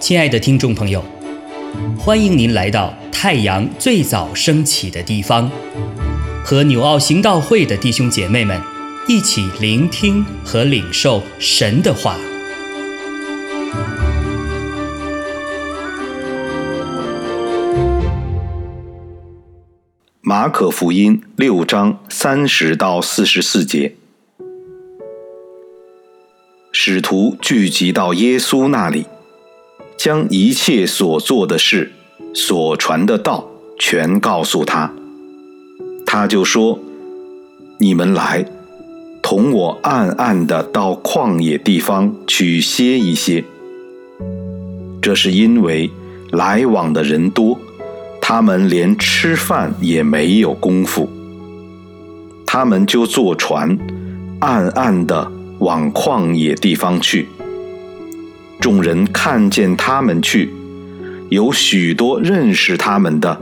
亲爱的听众朋友，欢迎您来到太阳最早升起的地方，和纽奥行道会的弟兄姐妹们一起聆听和领受神的话。马可福音六章三十到四十四节，使徒聚集到耶稣那里。将一切所做的事、所传的道全告诉他，他就说：“你们来，同我暗暗的到旷野地方去歇一歇。这是因为来往的人多，他们连吃饭也没有功夫。他们就坐船，暗暗的往旷野地方去。”众人看见他们去，有许多认识他们的，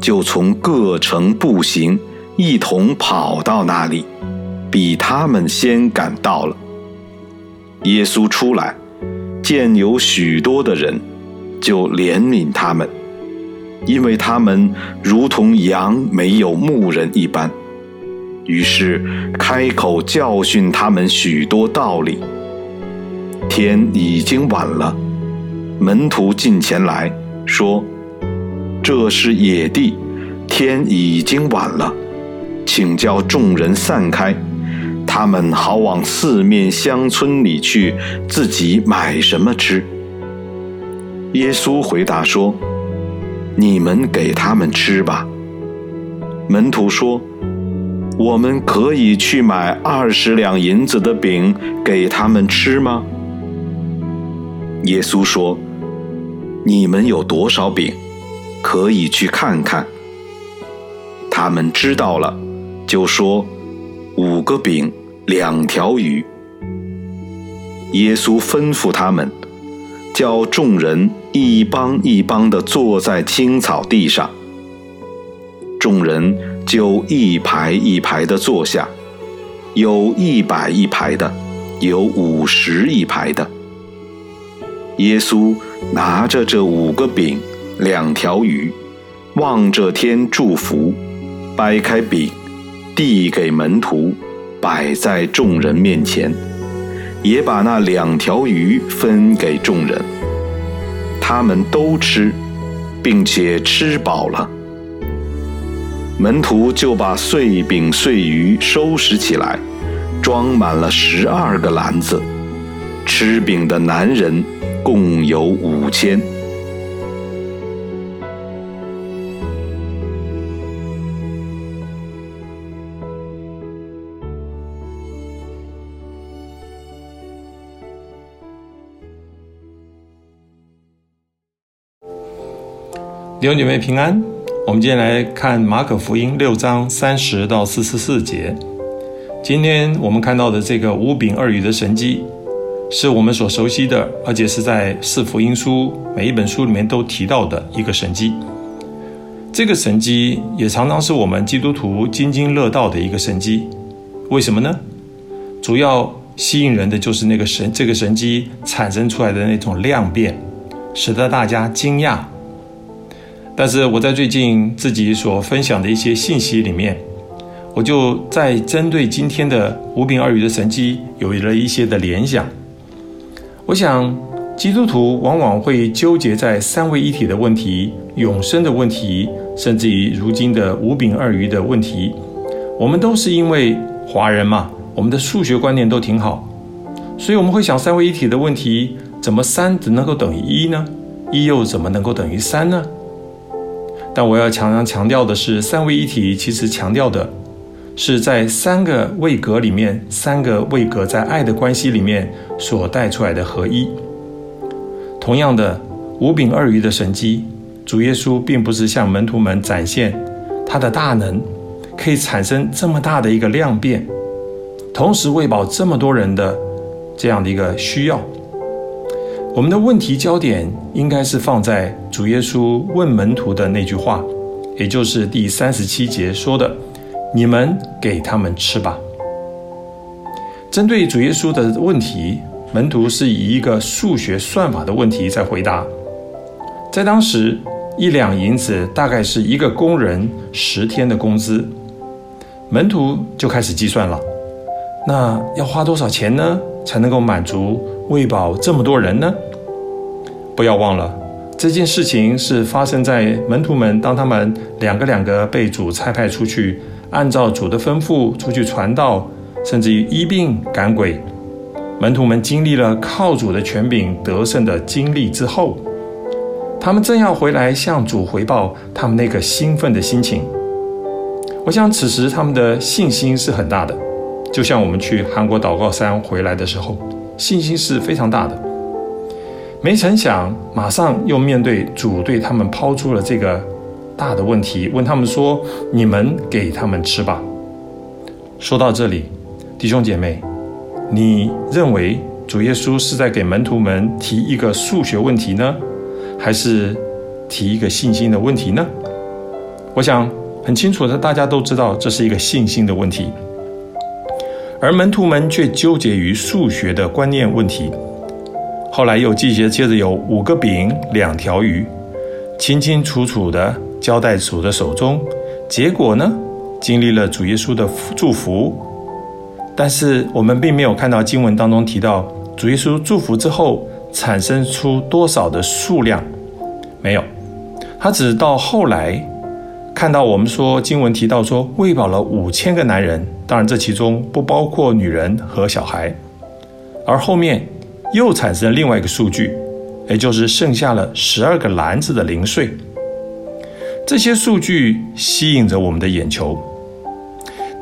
就从各城步行，一同跑到那里，比他们先赶到了。耶稣出来，见有许多的人，就怜悯他们，因为他们如同羊没有牧人一般，于是开口教训他们许多道理。天已经晚了，门徒进前来说：“这是野地，天已经晚了，请叫众人散开，他们好往四面乡村里去，自己买什么吃。”耶稣回答说：“你们给他们吃吧。”门徒说：“我们可以去买二十两银子的饼给他们吃吗？”耶稣说：“你们有多少饼，可以去看看。”他们知道了，就说：“五个饼，两条鱼。”耶稣吩咐他们，叫众人一帮一帮的坐在青草地上。众人就一排一排的坐下，有一百一排的，有五十一排的。耶稣拿着这五个饼、两条鱼，望着天祝福，掰开饼，递给门徒，摆在众人面前，也把那两条鱼分给众人。他们都吃，并且吃饱了。门徒就把碎饼碎鱼收拾起来，装满了十二个篮子。吃饼的男人。共有五千。弟兄姐妹平安，我们今天来看马可福音六章三十到四十四节。今天我们看到的这个五饼二鱼的神迹。是我们所熟悉的，而且是在四福音书每一本书里面都提到的一个神迹。这个神迹也常常是我们基督徒津津乐道的一个神迹。为什么呢？主要吸引人的就是那个神，这个神迹产生出来的那种量变，使得大家惊讶。但是我在最近自己所分享的一些信息里面，我就在针对今天的五饼二鱼的神机有了一些的联想。我想，基督徒往往会纠结在三位一体的问题、永生的问题，甚至于如今的五饼二鱼的问题。我们都是因为华人嘛，我们的数学观念都挺好，所以我们会想三位一体的问题：怎么三只能够等于一呢？一又怎么能够等于三呢？但我要强强强调的是，三位一体其实强调的。是在三个位格里面，三个位格在爱的关系里面所带出来的合一。同样的，五饼二鱼的神迹，主耶稣并不是向门徒们展现他的大能，可以产生这么大的一个量变，同时喂饱这么多人的这样的一个需要。我们的问题焦点应该是放在主耶稣问门徒的那句话，也就是第三十七节说的。你们给他们吃吧。针对主耶稣的问题，门徒是以一个数学算法的问题在回答。在当时，一两银子大概是一个工人十天的工资。门徒就开始计算了，那要花多少钱呢，才能够满足喂饱这么多人呢？不要忘了，这件事情是发生在门徒们当他们两个两个被主差派出去，按照主的吩咐出去传道，甚至于医病赶鬼。门徒们经历了靠主的权柄得胜的经历之后，他们正要回来向主回报他们那个兴奋的心情。我想，此时他们的信心是很大的，就像我们去韩国祷告山回来的时候，信心是非常大的。没成想，马上又面对主对他们抛出了这个大的问题，问他们说：“你们给他们吃吧。”说到这里，弟兄姐妹，你认为主耶稣是在给门徒们提一个数学问题呢，还是提一个信心的问题呢？我想。很清楚的，大家都知道这是一个信心的问题，而门徒们却纠结于数学的观念问题。后来又继续接着有五个饼两条鱼，清清楚楚的交代主的手中。结果呢，经历了主耶稣的祝福，但是我们并没有看到经文当中提到主耶稣祝福之后产生出多少的数量，没有，他只到后来。看到我们说经文提到说喂饱了五千个男人，当然这其中不包括女人和小孩，而后面又产生另外一个数据，也就是剩下了十二个篮子的零碎。这些数据吸引着我们的眼球。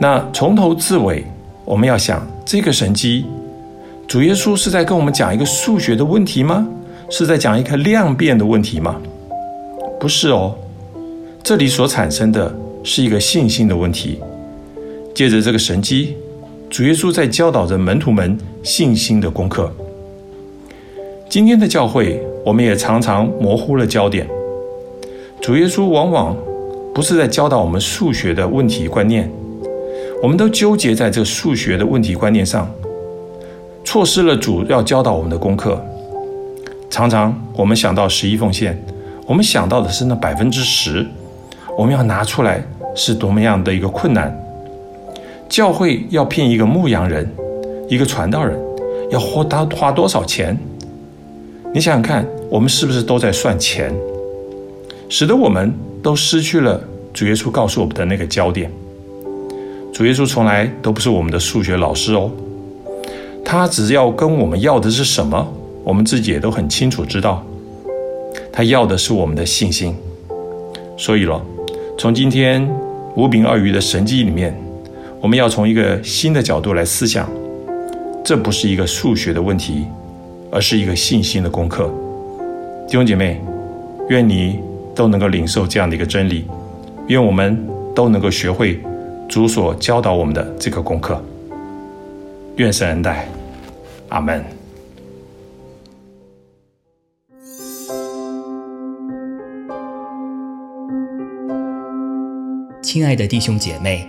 那从头至尾，我们要想这个神机，主耶稣是在跟我们讲一个数学的问题吗？是在讲一个量变的问题吗？不是哦。这里所产生的是一个信心的问题。借着这个神机，主耶稣在教导着门徒们信心的功课。今天的教会，我们也常常模糊了焦点。主耶稣往往不是在教导我们数学的问题观念，我们都纠结在这数学的问题观念上，错失了主要教导我们的功课。常常我们想到十一奉献，我们想到的是那百分之十。我们要拿出来是多么样的一个困难？教会要聘一个牧羊人，一个传道人，要花他花多少钱？你想想看，我们是不是都在算钱，使得我们都失去了主耶稣告诉我们的那个焦点？主耶稣从来都不是我们的数学老师哦，他只要跟我们要的是什么，我们自己也都很清楚知道，他要的是我们的信心。所以咯。从今天五饼二鱼的神迹里面，我们要从一个新的角度来思想，这不是一个数学的问题，而是一个信心的功课。弟兄姐妹，愿你都能够领受这样的一个真理，愿我们都能够学会主所教导我们的这个功课。愿神恩待，阿门。亲爱的弟兄姐妹，